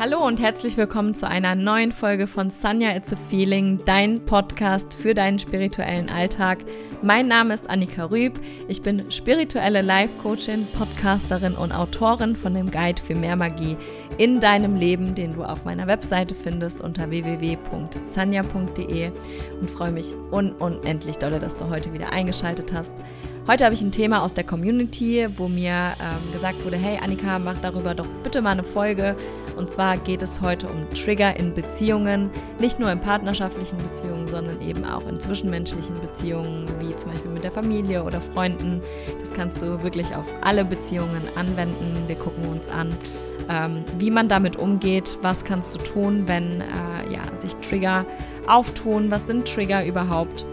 Hallo und herzlich willkommen zu einer neuen Folge von Sanya It's a Feeling, dein Podcast für deinen spirituellen Alltag. Mein Name ist Annika Rüb. Ich bin spirituelle Life-Coachin, Podcasterin und Autorin von dem Guide für mehr Magie in deinem Leben, den du auf meiner Webseite findest unter www.sanya.de und freue mich un unendlich doll, dass du heute wieder eingeschaltet hast. Heute habe ich ein Thema aus der Community, wo mir ähm, gesagt wurde, hey Annika, mach darüber doch bitte mal eine Folge. Und zwar geht es heute um Trigger in Beziehungen, nicht nur in partnerschaftlichen Beziehungen, sondern eben auch in zwischenmenschlichen Beziehungen, wie zum Beispiel mit der Familie oder Freunden. Das kannst du wirklich auf alle Beziehungen anwenden. Wir gucken uns an, ähm, wie man damit umgeht, was kannst du tun, wenn äh, ja, sich Trigger auftun, was sind Trigger überhaupt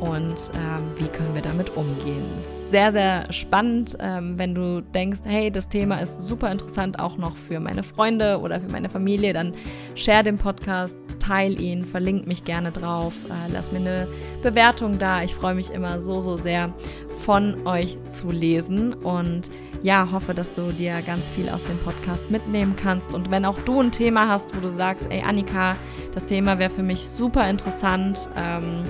und ähm, wie können wir damit umgehen. Sehr, sehr spannend, ähm, wenn du denkst, hey, das Thema ist super interessant auch noch für meine Freunde oder für meine Familie, dann share den Podcast, teil ihn, verlink mich gerne drauf, äh, lass mir eine Bewertung da. Ich freue mich immer so, so sehr von euch zu lesen und ja, hoffe, dass du dir ganz viel aus dem Podcast mitnehmen kannst. Und wenn auch du ein Thema hast, wo du sagst, ey Annika, das Thema wäre für mich super interessant, ähm,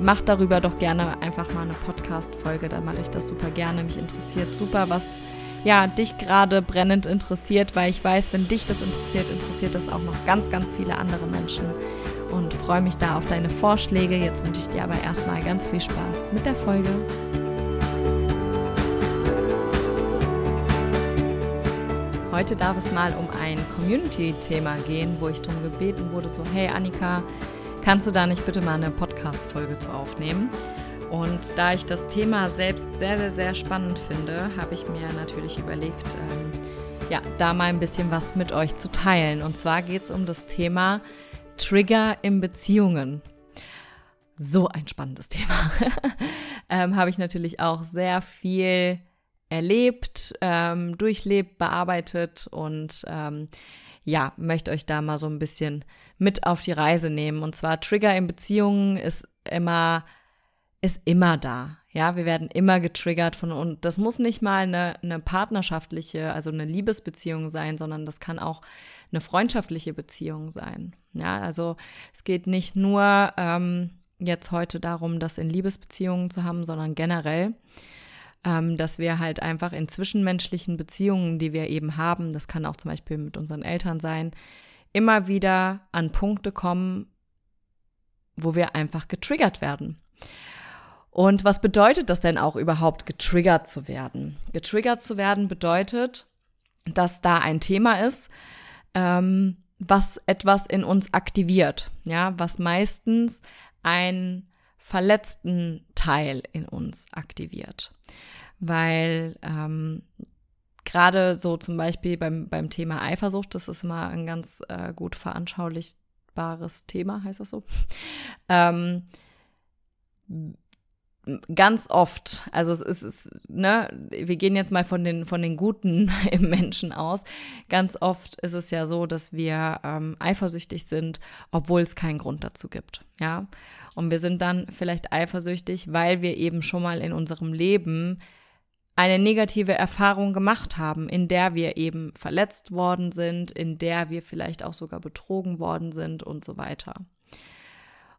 mach darüber doch gerne einfach mal eine Podcast-Folge. Dann mache ich das super gerne. Mich interessiert super, was ja, dich gerade brennend interessiert, weil ich weiß, wenn dich das interessiert, interessiert das auch noch ganz, ganz viele andere Menschen. Und freue mich da auf deine Vorschläge. Jetzt wünsche ich dir aber erstmal ganz viel Spaß mit der Folge. Heute darf es mal um ein Community-Thema gehen, wo ich darum gebeten wurde, so, hey Annika, kannst du da nicht bitte mal eine Podcast-Folge zu aufnehmen? Und da ich das Thema selbst sehr, sehr, sehr spannend finde, habe ich mir natürlich überlegt, ähm, ja, da mal ein bisschen was mit euch zu teilen. Und zwar geht es um das Thema Trigger in Beziehungen. So ein spannendes Thema. ähm, habe ich natürlich auch sehr viel erlebt, ähm, durchlebt, bearbeitet und ähm, ja, möchte euch da mal so ein bisschen mit auf die Reise nehmen. Und zwar Trigger in Beziehungen ist immer, ist immer da. Ja, wir werden immer getriggert von, und das muss nicht mal eine, eine partnerschaftliche, also eine Liebesbeziehung sein, sondern das kann auch eine freundschaftliche Beziehung sein. Ja, also es geht nicht nur ähm, jetzt heute darum, das in Liebesbeziehungen zu haben, sondern generell, ähm, dass wir halt einfach in zwischenmenschlichen Beziehungen, die wir eben haben, das kann auch zum Beispiel mit unseren Eltern sein, immer wieder an Punkte kommen, wo wir einfach getriggert werden. Und was bedeutet das denn auch überhaupt, getriggert zu werden? Getriggert zu werden bedeutet, dass da ein Thema ist, ähm, was etwas in uns aktiviert, ja, was meistens einen verletzten Teil in uns aktiviert. Weil ähm, gerade so zum Beispiel beim, beim Thema Eifersucht, das ist immer ein ganz äh, gut veranschaulichbares Thema, heißt das so. ähm, ganz oft, also es ist, es, ne, wir gehen jetzt mal von den, von den Guten im Menschen aus. Ganz oft ist es ja so, dass wir ähm, eifersüchtig sind, obwohl es keinen Grund dazu gibt, ja. Und wir sind dann vielleicht eifersüchtig, weil wir eben schon mal in unserem Leben eine negative Erfahrung gemacht haben, in der wir eben verletzt worden sind, in der wir vielleicht auch sogar betrogen worden sind und so weiter.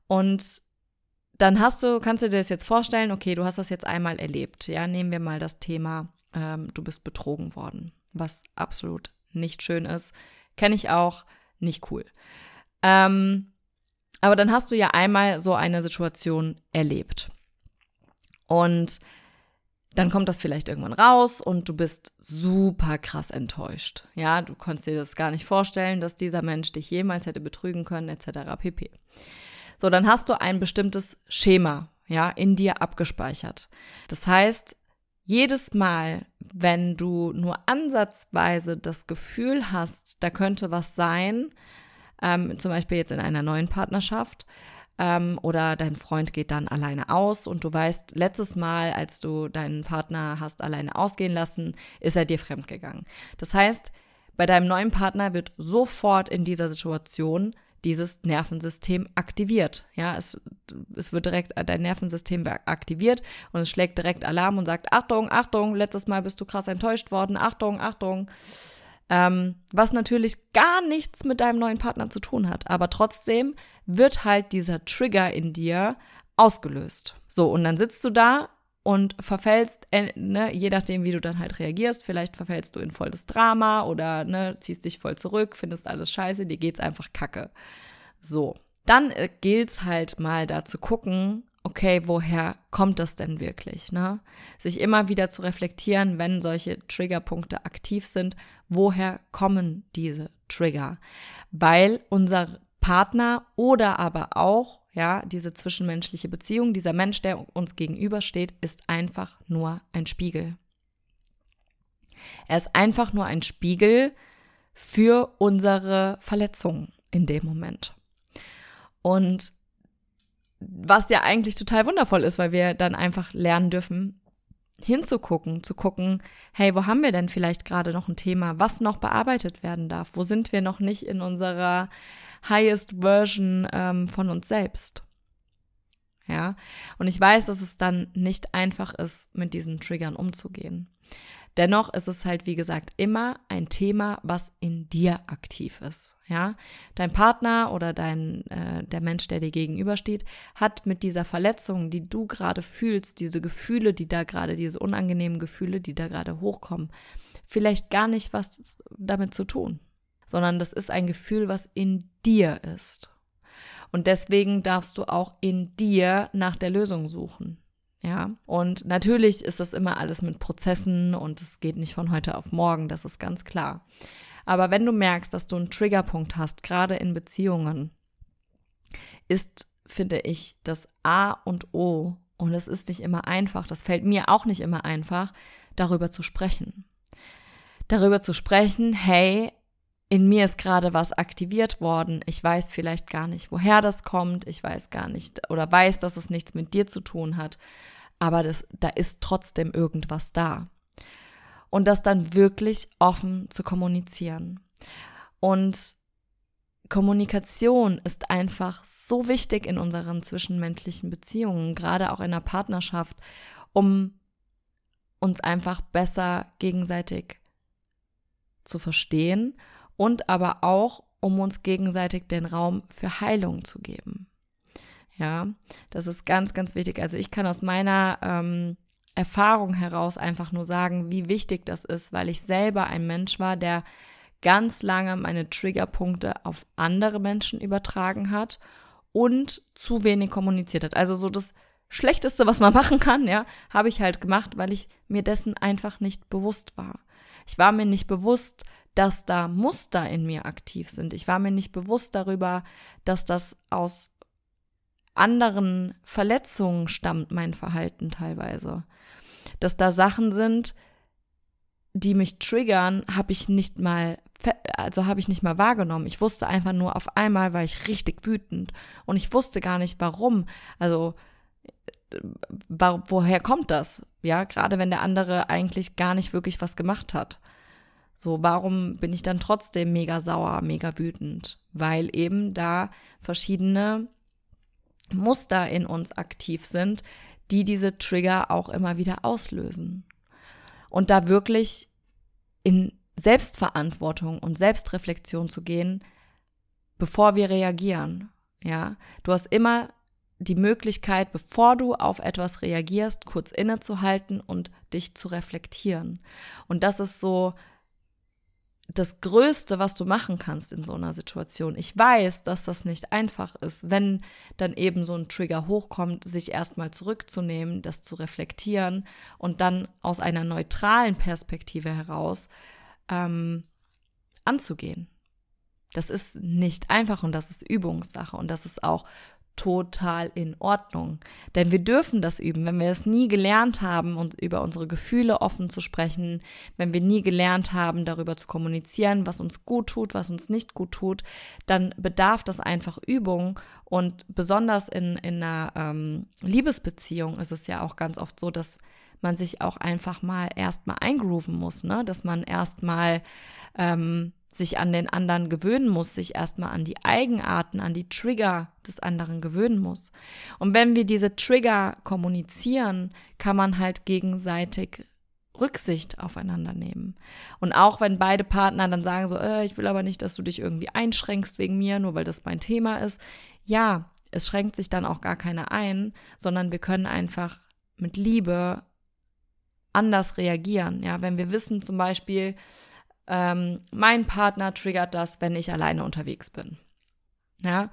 Und dann hast du, kannst du dir das jetzt vorstellen, okay, du hast das jetzt einmal erlebt. Ja, nehmen wir mal das Thema, ähm, du bist betrogen worden, was absolut nicht schön ist. Kenne ich auch, nicht cool. Ähm, aber dann hast du ja einmal so eine Situation erlebt. Und dann kommt das vielleicht irgendwann raus und du bist super krass enttäuscht. Ja, du konntest dir das gar nicht vorstellen, dass dieser Mensch dich jemals hätte betrügen können, etc. pp. So, dann hast du ein bestimmtes Schema, ja, in dir abgespeichert. Das heißt, jedes Mal, wenn du nur ansatzweise das Gefühl hast, da könnte was sein, ähm, zum Beispiel jetzt in einer neuen Partnerschaft, ähm, oder dein Freund geht dann alleine aus und du weißt, letztes Mal, als du deinen Partner hast alleine ausgehen lassen, ist er dir fremdgegangen. Das heißt, bei deinem neuen Partner wird sofort in dieser Situation dieses Nervensystem aktiviert. Ja, es, es wird direkt dein Nervensystem aktiviert und es schlägt direkt Alarm und sagt, Achtung, Achtung, letztes Mal bist du krass enttäuscht worden, Achtung, Achtung. Ähm, was natürlich gar nichts mit deinem neuen Partner zu tun hat. Aber trotzdem wird halt dieser Trigger in dir ausgelöst. So, und dann sitzt du da und verfällst, äh, ne, je nachdem, wie du dann halt reagierst, vielleicht verfällst du in volles Drama oder ne, ziehst dich voll zurück, findest alles scheiße, dir geht's einfach kacke. So. Dann äh, gilt's halt mal da zu gucken, okay, woher kommt das denn wirklich? Ne? Sich immer wieder zu reflektieren, wenn solche Triggerpunkte aktiv sind, woher kommen diese Trigger? Weil unser Partner oder aber auch ja, diese zwischenmenschliche Beziehung, dieser Mensch, der uns gegenübersteht, ist einfach nur ein Spiegel. Er ist einfach nur ein Spiegel für unsere Verletzungen in dem Moment. Und was ja eigentlich total wundervoll ist, weil wir dann einfach lernen dürfen, hinzugucken, zu gucken, hey, wo haben wir denn vielleicht gerade noch ein Thema, was noch bearbeitet werden darf? Wo sind wir noch nicht in unserer highest Version ähm, von uns selbst. Ja, und ich weiß, dass es dann nicht einfach ist, mit diesen Triggern umzugehen. Dennoch ist es halt, wie gesagt, immer ein Thema, was in dir aktiv ist. Ja, dein Partner oder dein, äh, der Mensch, der dir gegenübersteht, hat mit dieser Verletzung, die du gerade fühlst, diese Gefühle, die da gerade, diese unangenehmen Gefühle, die da gerade hochkommen, vielleicht gar nicht was damit zu tun sondern das ist ein Gefühl, was in dir ist. Und deswegen darfst du auch in dir nach der Lösung suchen. Ja, und natürlich ist das immer alles mit Prozessen und es geht nicht von heute auf morgen, das ist ganz klar. Aber wenn du merkst, dass du einen Triggerpunkt hast, gerade in Beziehungen, ist, finde ich, das A und O, und es ist nicht immer einfach, das fällt mir auch nicht immer einfach, darüber zu sprechen. Darüber zu sprechen, hey, in mir ist gerade was aktiviert worden. Ich weiß vielleicht gar nicht, woher das kommt. Ich weiß gar nicht oder weiß, dass es nichts mit dir zu tun hat. Aber das, da ist trotzdem irgendwas da. Und das dann wirklich offen zu kommunizieren. Und Kommunikation ist einfach so wichtig in unseren zwischenmenschlichen Beziehungen, gerade auch in der Partnerschaft, um uns einfach besser gegenseitig zu verstehen und aber auch, um uns gegenseitig den Raum für Heilung zu geben. Ja, das ist ganz, ganz wichtig. Also ich kann aus meiner ähm, Erfahrung heraus einfach nur sagen, wie wichtig das ist, weil ich selber ein Mensch war, der ganz lange meine Triggerpunkte auf andere Menschen übertragen hat und zu wenig kommuniziert hat. Also so das Schlechteste, was man machen kann, ja, habe ich halt gemacht, weil ich mir dessen einfach nicht bewusst war. Ich war mir nicht bewusst, dass da Muster in mir aktiv sind. Ich war mir nicht bewusst darüber, dass das aus anderen Verletzungen stammt, mein Verhalten teilweise. Dass da Sachen sind, die mich triggern, habe ich nicht mal, also habe ich nicht mal wahrgenommen. Ich wusste einfach nur, auf einmal war ich richtig wütend und ich wusste gar nicht warum. Also, woher kommt das? Ja, gerade wenn der andere eigentlich gar nicht wirklich was gemacht hat. So, warum bin ich dann trotzdem mega sauer, mega wütend? Weil eben da verschiedene Muster in uns aktiv sind, die diese Trigger auch immer wieder auslösen. Und da wirklich in Selbstverantwortung und Selbstreflexion zu gehen, bevor wir reagieren. Ja, du hast immer die Möglichkeit, bevor du auf etwas reagierst, kurz innezuhalten und dich zu reflektieren. Und das ist so das Größte, was du machen kannst in so einer Situation. Ich weiß, dass das nicht einfach ist, wenn dann eben so ein Trigger hochkommt, sich erstmal zurückzunehmen, das zu reflektieren und dann aus einer neutralen Perspektive heraus ähm, anzugehen. Das ist nicht einfach und das ist Übungssache und das ist auch total in Ordnung. Denn wir dürfen das üben. Wenn wir es nie gelernt haben, und über unsere Gefühle offen zu sprechen, wenn wir nie gelernt haben, darüber zu kommunizieren, was uns gut tut, was uns nicht gut tut, dann bedarf das einfach Übung. Und besonders in, in einer ähm, Liebesbeziehung ist es ja auch ganz oft so, dass man sich auch einfach mal erstmal eingrooven muss, ne? Dass man erstmal ähm, sich an den anderen gewöhnen muss, sich erstmal an die Eigenarten, an die Trigger des anderen gewöhnen muss. Und wenn wir diese Trigger kommunizieren, kann man halt gegenseitig Rücksicht aufeinander nehmen. Und auch wenn beide Partner dann sagen so, äh, ich will aber nicht, dass du dich irgendwie einschränkst wegen mir, nur weil das mein Thema ist. Ja, es schränkt sich dann auch gar keiner ein, sondern wir können einfach mit Liebe anders reagieren. Ja, wenn wir wissen zum Beispiel, ähm, mein Partner triggert das, wenn ich alleine unterwegs bin. Ja,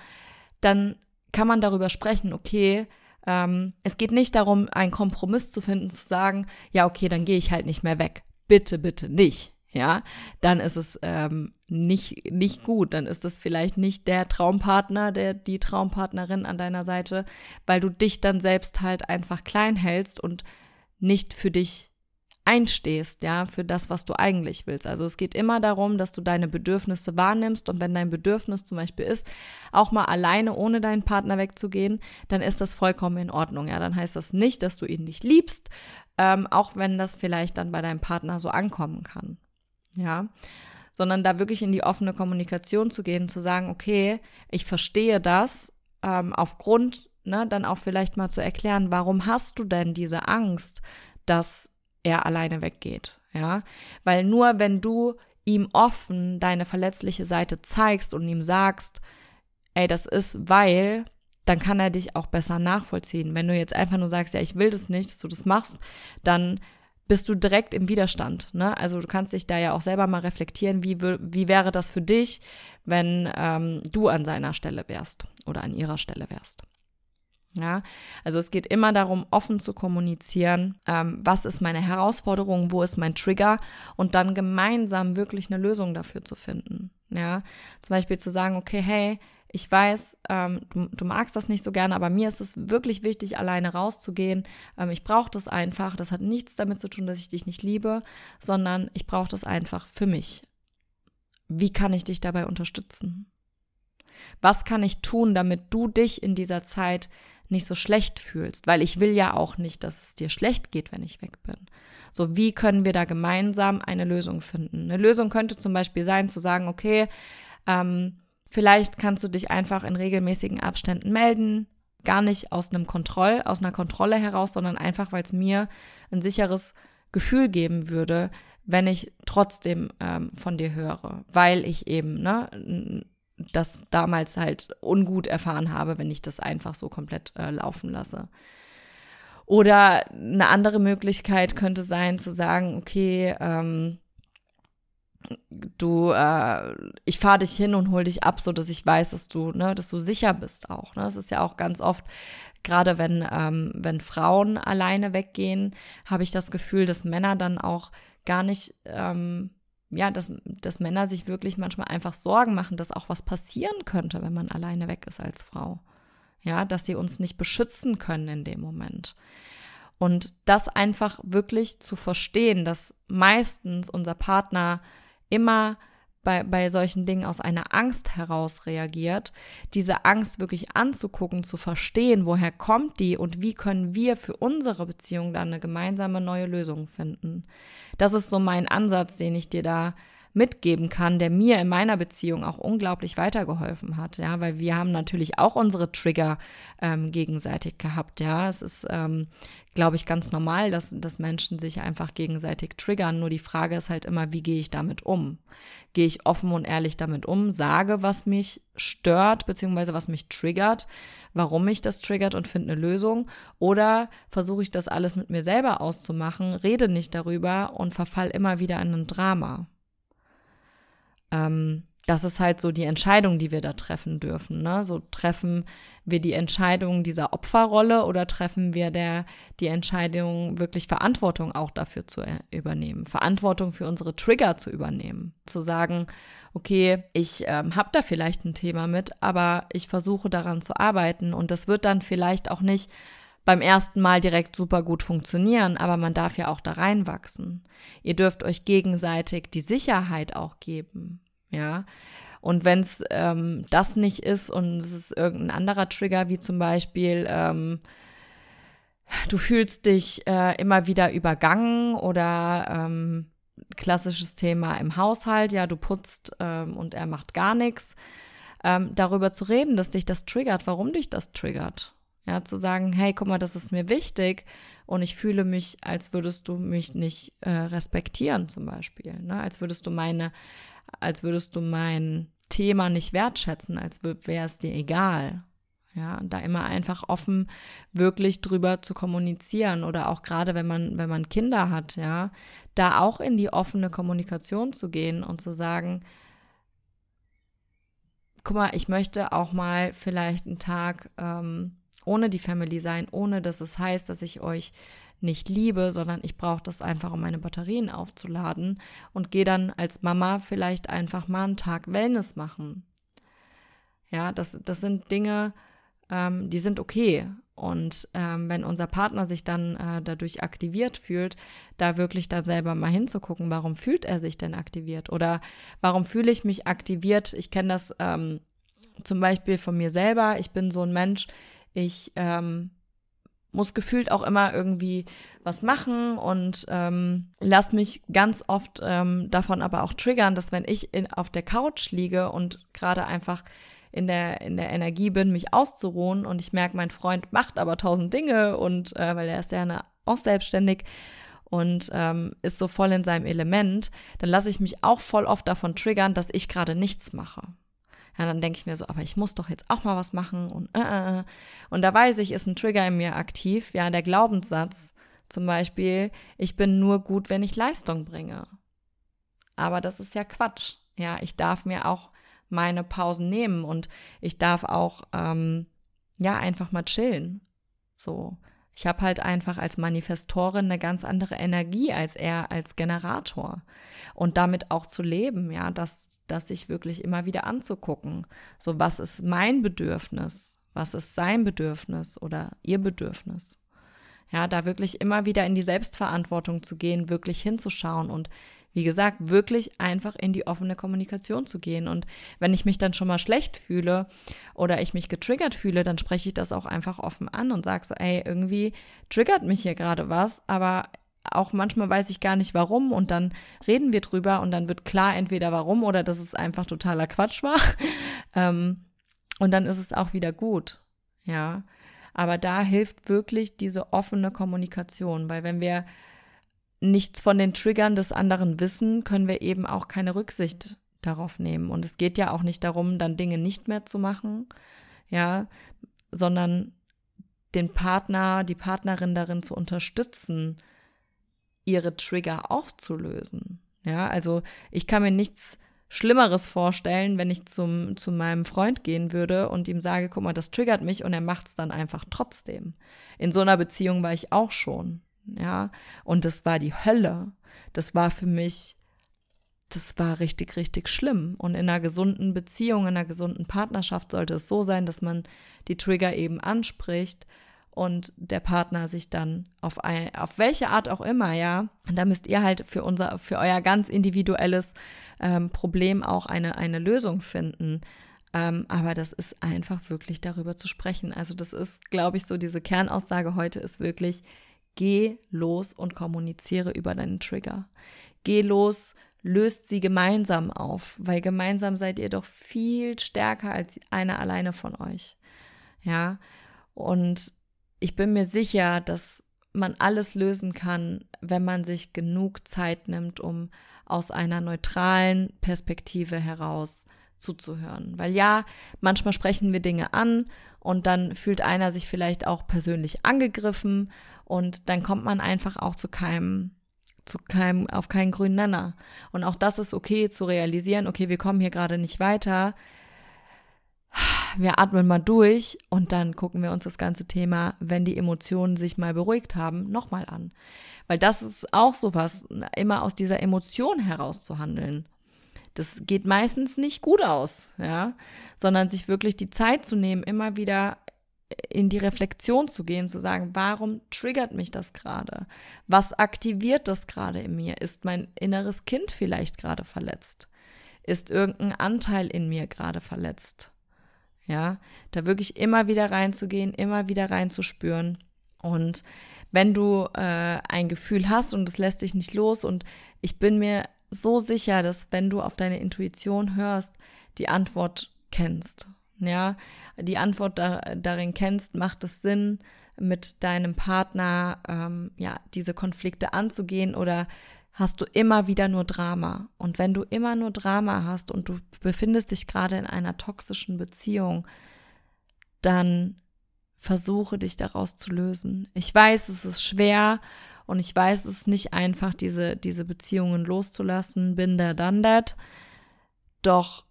dann kann man darüber sprechen, okay, ähm, es geht nicht darum, einen Kompromiss zu finden, zu sagen, ja, okay, dann gehe ich halt nicht mehr weg. Bitte, bitte nicht. Ja, dann ist es ähm, nicht, nicht gut. Dann ist es vielleicht nicht der Traumpartner, der, die Traumpartnerin an deiner Seite, weil du dich dann selbst halt einfach klein hältst und nicht für dich einstehst, ja, für das, was du eigentlich willst. Also es geht immer darum, dass du deine Bedürfnisse wahrnimmst und wenn dein Bedürfnis zum Beispiel ist, auch mal alleine ohne deinen Partner wegzugehen, dann ist das vollkommen in Ordnung, ja. Dann heißt das nicht, dass du ihn nicht liebst, ähm, auch wenn das vielleicht dann bei deinem Partner so ankommen kann, ja. Sondern da wirklich in die offene Kommunikation zu gehen, zu sagen, okay, ich verstehe das, ähm, aufgrund, ne, dann auch vielleicht mal zu erklären, warum hast du denn diese Angst, dass er alleine weggeht, ja, weil nur wenn du ihm offen deine verletzliche Seite zeigst und ihm sagst, ey, das ist weil, dann kann er dich auch besser nachvollziehen. Wenn du jetzt einfach nur sagst, ja, ich will das nicht, dass du das machst, dann bist du direkt im Widerstand. Ne? Also du kannst dich da ja auch selber mal reflektieren, wie, wie wäre das für dich, wenn ähm, du an seiner Stelle wärst oder an ihrer Stelle wärst. Ja, also es geht immer darum, offen zu kommunizieren, ähm, was ist meine Herausforderung, wo ist mein Trigger und dann gemeinsam wirklich eine Lösung dafür zu finden. Ja, zum Beispiel zu sagen, okay, hey, ich weiß, ähm, du, du, magst das nicht so gerne, aber mir ist es wirklich wichtig, alleine rauszugehen. Ähm, ich brauche das einfach. Das hat nichts damit zu tun, dass ich dich nicht liebe, sondern ich brauche das einfach für mich. Wie kann ich dich dabei unterstützen? Was kann ich tun, damit du dich in dieser Zeit nicht so schlecht fühlst, weil ich will ja auch nicht, dass es dir schlecht geht, wenn ich weg bin. So, wie können wir da gemeinsam eine Lösung finden? Eine Lösung könnte zum Beispiel sein, zu sagen, okay, ähm, vielleicht kannst du dich einfach in regelmäßigen Abständen melden, gar nicht aus einem Kontroll, aus einer Kontrolle heraus, sondern einfach, weil es mir ein sicheres Gefühl geben würde, wenn ich trotzdem ähm, von dir höre, weil ich eben ne, das damals halt ungut erfahren habe, wenn ich das einfach so komplett äh, laufen lasse. Oder eine andere Möglichkeit könnte sein zu sagen, okay, ähm, du, äh, ich fahre dich hin und hol dich ab, so dass ich weiß, dass du, ne, dass du sicher bist auch. Ne? Das ist ja auch ganz oft, gerade wenn, ähm, wenn Frauen alleine weggehen, habe ich das Gefühl, dass Männer dann auch gar nicht ähm, ja, dass, dass Männer sich wirklich manchmal einfach Sorgen machen, dass auch was passieren könnte, wenn man alleine weg ist als Frau. Ja, dass sie uns nicht beschützen können in dem Moment. Und das einfach wirklich zu verstehen, dass meistens unser Partner immer bei, bei solchen Dingen aus einer Angst heraus reagiert, diese Angst wirklich anzugucken, zu verstehen, woher kommt die und wie können wir für unsere Beziehung dann eine gemeinsame neue Lösung finden. Das ist so mein Ansatz, den ich dir da mitgeben kann, der mir in meiner Beziehung auch unglaublich weitergeholfen hat, ja, weil wir haben natürlich auch unsere Trigger ähm, gegenseitig gehabt, ja. Es ist, ähm, glaube ich, ganz normal, dass, dass Menschen sich einfach gegenseitig triggern. Nur die Frage ist halt immer, wie gehe ich damit um? Gehe ich offen und ehrlich damit um, sage, was mich stört, beziehungsweise was mich triggert, warum mich das triggert und finde eine Lösung? Oder versuche ich das alles mit mir selber auszumachen, rede nicht darüber und verfall immer wieder in ein Drama? Ähm, das ist halt so die Entscheidung, die wir da treffen dürfen. Ne? So treffen wir die Entscheidung dieser Opferrolle oder treffen wir der, die Entscheidung, wirklich Verantwortung auch dafür zu äh, übernehmen, Verantwortung für unsere Trigger zu übernehmen, zu sagen, okay, ich ähm, habe da vielleicht ein Thema mit, aber ich versuche daran zu arbeiten und das wird dann vielleicht auch nicht beim ersten Mal direkt super gut funktionieren, aber man darf ja auch da reinwachsen. Ihr dürft euch gegenseitig die Sicherheit auch geben, ja. Und wenn es ähm, das nicht ist und es ist irgendein anderer Trigger, wie zum Beispiel, ähm, du fühlst dich äh, immer wieder übergangen oder ähm, klassisches Thema im Haushalt, ja, du putzt ähm, und er macht gar nichts, ähm, darüber zu reden, dass dich das triggert, warum dich das triggert. Ja, zu sagen, hey, guck mal, das ist mir wichtig und ich fühle mich, als würdest du mich nicht äh, respektieren zum Beispiel, ne? als würdest du meine, als würdest du mein Thema nicht wertschätzen, als wäre es dir egal. Ja, da immer einfach offen wirklich drüber zu kommunizieren oder auch gerade wenn man, wenn man Kinder hat, ja, da auch in die offene Kommunikation zu gehen und zu sagen, guck mal, ich möchte auch mal vielleicht einen Tag ähm, ohne die Family sein, ohne dass es heißt, dass ich euch nicht liebe, sondern ich brauche das einfach, um meine Batterien aufzuladen und gehe dann als Mama vielleicht einfach mal einen Tag Wellness machen. Ja, das, das sind Dinge, ähm, die sind okay. Und ähm, wenn unser Partner sich dann äh, dadurch aktiviert fühlt, da wirklich dann selber mal hinzugucken, warum fühlt er sich denn aktiviert? Oder warum fühle ich mich aktiviert? Ich kenne das ähm, zum Beispiel von mir selber. Ich bin so ein Mensch, ich ähm, muss gefühlt auch immer irgendwie was machen und ähm, lass mich ganz oft ähm, davon aber auch triggern, dass wenn ich in, auf der Couch liege und gerade einfach in der, in der Energie bin, mich auszuruhen und ich merke, mein Freund macht aber tausend Dinge und äh, weil er ist ja eine, auch selbstständig und ähm, ist so voll in seinem Element, dann lasse ich mich auch voll oft davon triggern, dass ich gerade nichts mache. Ja, dann denke ich mir so, aber ich muss doch jetzt auch mal was machen und äh, äh. äh. Und da weiß ich, ist ein Trigger in mir aktiv. Ja, der Glaubenssatz zum Beispiel, ich bin nur gut, wenn ich Leistung bringe. Aber das ist ja Quatsch. Ja, ich darf mir auch meine Pausen nehmen und ich darf auch, ähm, ja, einfach mal chillen. So. Ich habe halt einfach als Manifestorin eine ganz andere Energie als er als Generator. Und damit auch zu leben, ja, das, das sich wirklich immer wieder anzugucken. So, was ist mein Bedürfnis? Was ist sein Bedürfnis oder ihr Bedürfnis? Ja, da wirklich immer wieder in die Selbstverantwortung zu gehen, wirklich hinzuschauen und wie gesagt, wirklich einfach in die offene Kommunikation zu gehen. Und wenn ich mich dann schon mal schlecht fühle oder ich mich getriggert fühle, dann spreche ich das auch einfach offen an und sage so, ey, irgendwie triggert mich hier gerade was, aber auch manchmal weiß ich gar nicht warum und dann reden wir drüber und dann wird klar entweder warum oder dass es einfach totaler Quatsch war. ähm, und dann ist es auch wieder gut. Ja. Aber da hilft wirklich diese offene Kommunikation, weil wenn wir nichts von den Triggern des anderen wissen, können wir eben auch keine Rücksicht darauf nehmen. Und es geht ja auch nicht darum, dann Dinge nicht mehr zu machen, ja, sondern den Partner, die Partnerin darin zu unterstützen, ihre Trigger aufzulösen. Ja, also ich kann mir nichts Schlimmeres vorstellen, wenn ich zum, zu meinem Freund gehen würde und ihm sage, guck mal, das triggert mich und er macht es dann einfach trotzdem. In so einer Beziehung war ich auch schon ja. Und das war die Hölle. Das war für mich, das war richtig, richtig schlimm. Und in einer gesunden Beziehung, in einer gesunden Partnerschaft sollte es so sein, dass man die Trigger eben anspricht und der Partner sich dann auf ein, auf welche Art auch immer, ja, und da müsst ihr halt für unser, für euer ganz individuelles ähm, Problem auch eine, eine Lösung finden. Ähm, aber das ist einfach wirklich darüber zu sprechen. Also das ist, glaube ich, so diese Kernaussage heute ist wirklich, Geh los und kommuniziere über deinen Trigger. Geh los, löst sie gemeinsam auf, weil gemeinsam seid ihr doch viel stärker als einer alleine von euch. Ja, und ich bin mir sicher, dass man alles lösen kann, wenn man sich genug Zeit nimmt, um aus einer neutralen Perspektive heraus zuzuhören. Weil ja, manchmal sprechen wir Dinge an und dann fühlt einer sich vielleicht auch persönlich angegriffen und dann kommt man einfach auch zu keinem, zu keinem, auf keinen grünen Nenner. Und auch das ist okay zu realisieren, okay, wir kommen hier gerade nicht weiter. Wir atmen mal durch und dann gucken wir uns das ganze Thema, wenn die Emotionen sich mal beruhigt haben, nochmal an. Weil das ist auch sowas, immer aus dieser Emotion heraus zu handeln. Das geht meistens nicht gut aus, ja, sondern sich wirklich die Zeit zu nehmen, immer wieder in die Reflexion zu gehen, zu sagen, warum triggert mich das gerade? Was aktiviert das gerade in mir? Ist mein inneres Kind vielleicht gerade verletzt? Ist irgendein Anteil in mir gerade verletzt? Ja, da wirklich immer wieder reinzugehen, immer wieder reinzuspüren. Und wenn du äh, ein Gefühl hast und es lässt dich nicht los und ich bin mir so sicher, dass wenn du auf deine Intuition hörst, die Antwort kennst. Ja, die Antwort da, darin kennst, macht es Sinn, mit deinem Partner ähm, ja diese Konflikte anzugehen oder hast du immer wieder nur Drama. Und wenn du immer nur Drama hast und du befindest dich gerade in einer toxischen Beziehung, dann versuche dich daraus zu lösen. Ich weiß, es ist schwer und ich weiß, es ist nicht einfach, diese, diese Beziehungen loszulassen. Bin der done that. Doch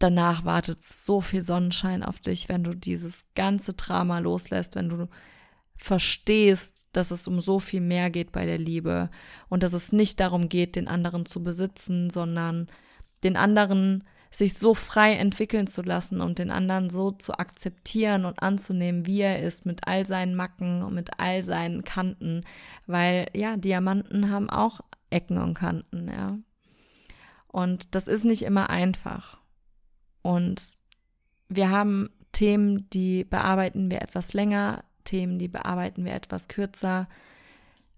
danach wartet so viel Sonnenschein auf dich, wenn du dieses ganze Drama loslässt, wenn du verstehst, dass es um so viel mehr geht bei der Liebe und dass es nicht darum geht, den anderen zu besitzen, sondern den anderen sich so frei entwickeln zu lassen und den anderen so zu akzeptieren und anzunehmen, wie er ist, mit all seinen Macken und mit all seinen Kanten, weil ja, Diamanten haben auch Ecken und Kanten, ja. Und das ist nicht immer einfach. Und wir haben Themen, die bearbeiten wir etwas länger, Themen, die bearbeiten wir etwas kürzer.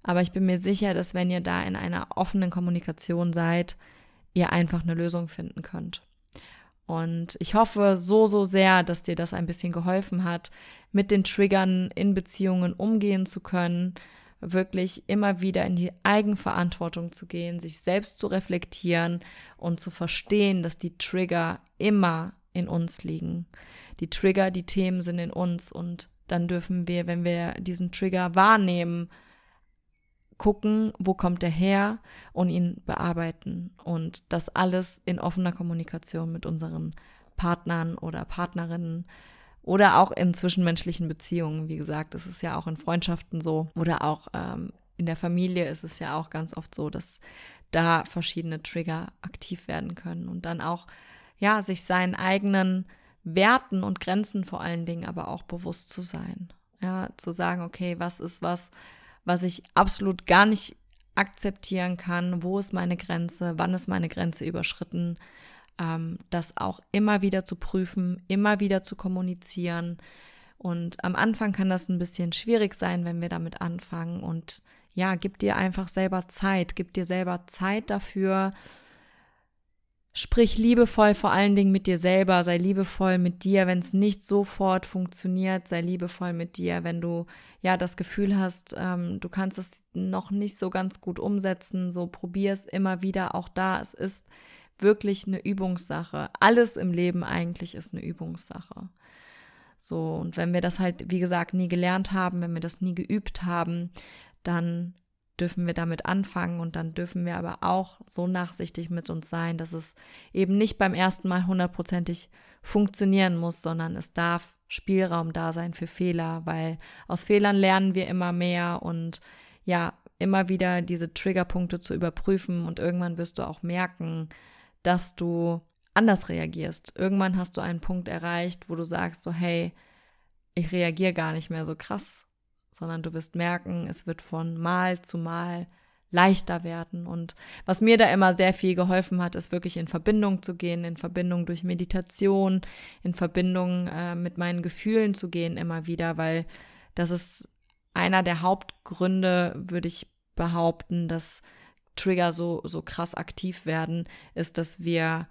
Aber ich bin mir sicher, dass wenn ihr da in einer offenen Kommunikation seid, ihr einfach eine Lösung finden könnt. Und ich hoffe so, so sehr, dass dir das ein bisschen geholfen hat, mit den Triggern in Beziehungen umgehen zu können, wirklich immer wieder in die Eigenverantwortung zu gehen, sich selbst zu reflektieren und zu verstehen, dass die Trigger immer in uns liegen. Die Trigger, die Themen sind in uns und dann dürfen wir, wenn wir diesen Trigger wahrnehmen, gucken, wo kommt er her und ihn bearbeiten. Und das alles in offener Kommunikation mit unseren Partnern oder Partnerinnen oder auch in zwischenmenschlichen Beziehungen. Wie gesagt, es ist ja auch in Freundschaften so oder auch ähm, in der Familie ist es ja auch ganz oft so, dass da verschiedene Trigger aktiv werden können und dann auch ja sich seinen eigenen Werten und Grenzen vor allen Dingen aber auch bewusst zu sein. Ja, zu sagen, okay, was ist was, was ich absolut gar nicht akzeptieren kann, wo ist meine Grenze, wann ist meine Grenze überschritten, ähm, das auch immer wieder zu prüfen, immer wieder zu kommunizieren. Und am Anfang kann das ein bisschen schwierig sein, wenn wir damit anfangen. Und ja, gib dir einfach selber Zeit, gib dir selber Zeit dafür, Sprich liebevoll vor allen Dingen mit dir selber, sei liebevoll mit dir, wenn es nicht sofort funktioniert, sei liebevoll mit dir, wenn du ja das Gefühl hast, ähm, du kannst es noch nicht so ganz gut umsetzen, so probier es immer wieder auch da. Es ist wirklich eine Übungssache. Alles im Leben eigentlich ist eine Übungssache. So, und wenn wir das halt, wie gesagt, nie gelernt haben, wenn wir das nie geübt haben, dann dürfen wir damit anfangen und dann dürfen wir aber auch so nachsichtig mit uns sein, dass es eben nicht beim ersten Mal hundertprozentig funktionieren muss, sondern es darf Spielraum da sein für Fehler, weil aus Fehlern lernen wir immer mehr und ja, immer wieder diese Triggerpunkte zu überprüfen und irgendwann wirst du auch merken, dass du anders reagierst. Irgendwann hast du einen Punkt erreicht, wo du sagst so, hey, ich reagiere gar nicht mehr so krass sondern du wirst merken, es wird von Mal zu Mal leichter werden. Und was mir da immer sehr viel geholfen hat, ist wirklich in Verbindung zu gehen, in Verbindung durch Meditation, in Verbindung äh, mit meinen Gefühlen zu gehen immer wieder, weil das ist einer der Hauptgründe, würde ich behaupten, dass Trigger so, so krass aktiv werden, ist, dass wir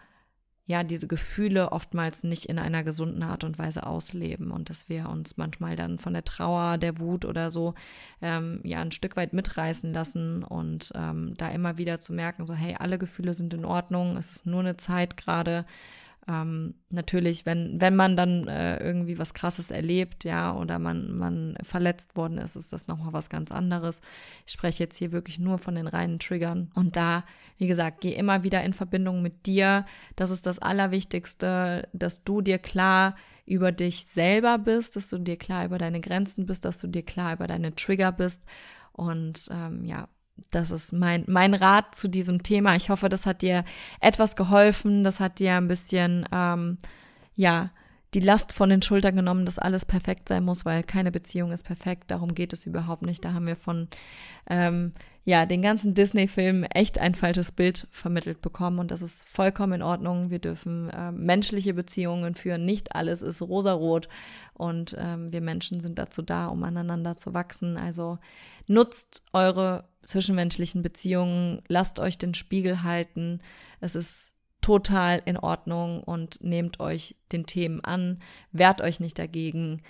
ja diese Gefühle oftmals nicht in einer gesunden Art und Weise ausleben und dass wir uns manchmal dann von der Trauer, der Wut oder so ähm, ja ein Stück weit mitreißen lassen und ähm, da immer wieder zu merken, so hey, alle Gefühle sind in Ordnung, es ist nur eine Zeit gerade ähm, natürlich, wenn, wenn man dann äh, irgendwie was Krasses erlebt, ja, oder man, man verletzt worden ist, ist das nochmal was ganz anderes. Ich spreche jetzt hier wirklich nur von den reinen Triggern. Und da, wie gesagt, geh immer wieder in Verbindung mit dir. Das ist das Allerwichtigste, dass du dir klar über dich selber bist, dass du dir klar über deine Grenzen bist, dass du dir klar über deine Trigger bist. Und ähm, ja, das ist mein, mein Rat zu diesem Thema. Ich hoffe, das hat dir etwas geholfen. Das hat dir ein bisschen, ähm, ja, die Last von den Schultern genommen, dass alles perfekt sein muss, weil keine Beziehung ist perfekt. Darum geht es überhaupt nicht. Da haben wir von ähm, ja, den ganzen Disney-Filmen echt ein falsches Bild vermittelt bekommen und das ist vollkommen in Ordnung. Wir dürfen äh, menschliche Beziehungen führen. Nicht alles ist rosarot und ähm, wir Menschen sind dazu da, um aneinander zu wachsen. Also nutzt eure zwischenmenschlichen Beziehungen, lasst euch den Spiegel halten. Es ist total in Ordnung und nehmt euch den Themen an, wehrt euch nicht dagegen.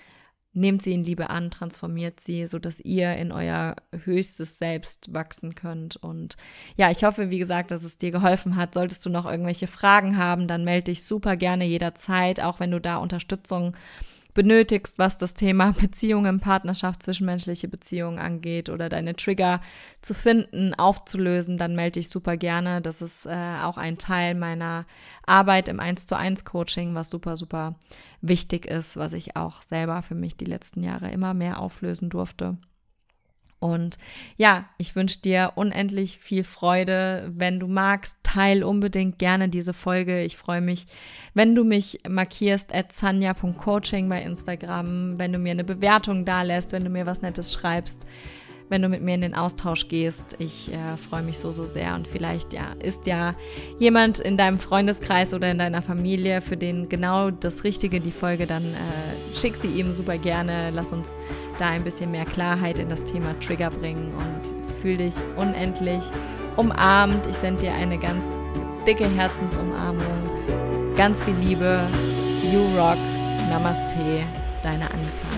nehmt sie in Liebe an, transformiert sie, sodass ihr in euer höchstes Selbst wachsen könnt. Und ja, ich hoffe, wie gesagt, dass es dir geholfen hat. Solltest du noch irgendwelche Fragen haben, dann melde dich super gerne jederzeit, auch wenn du da Unterstützung benötigst, was das Thema Beziehungen, Partnerschaft, zwischenmenschliche Beziehungen angeht oder deine Trigger zu finden, aufzulösen, dann melde dich super gerne. Das ist äh, auch ein Teil meiner Arbeit im 1 zu 1 Coaching, was super, super wichtig ist, was ich auch selber für mich die letzten Jahre immer mehr auflösen durfte. Und ja, ich wünsche dir unendlich viel Freude. Wenn du magst, teil unbedingt gerne diese Folge. Ich freue mich, wenn du mich markierst at sanja.coaching bei Instagram, wenn du mir eine Bewertung da lässt, wenn du mir was Nettes schreibst wenn du mit mir in den Austausch gehst. Ich äh, freue mich so, so sehr. Und vielleicht ja, ist ja jemand in deinem Freundeskreis oder in deiner Familie, für den genau das Richtige die Folge, dann äh, schick sie ihm super gerne. Lass uns da ein bisschen mehr Klarheit in das Thema Trigger bringen und fühl dich unendlich umarmt. Ich sende dir eine ganz dicke Herzensumarmung. Ganz viel Liebe. You Rock. Namaste. Deine Annika.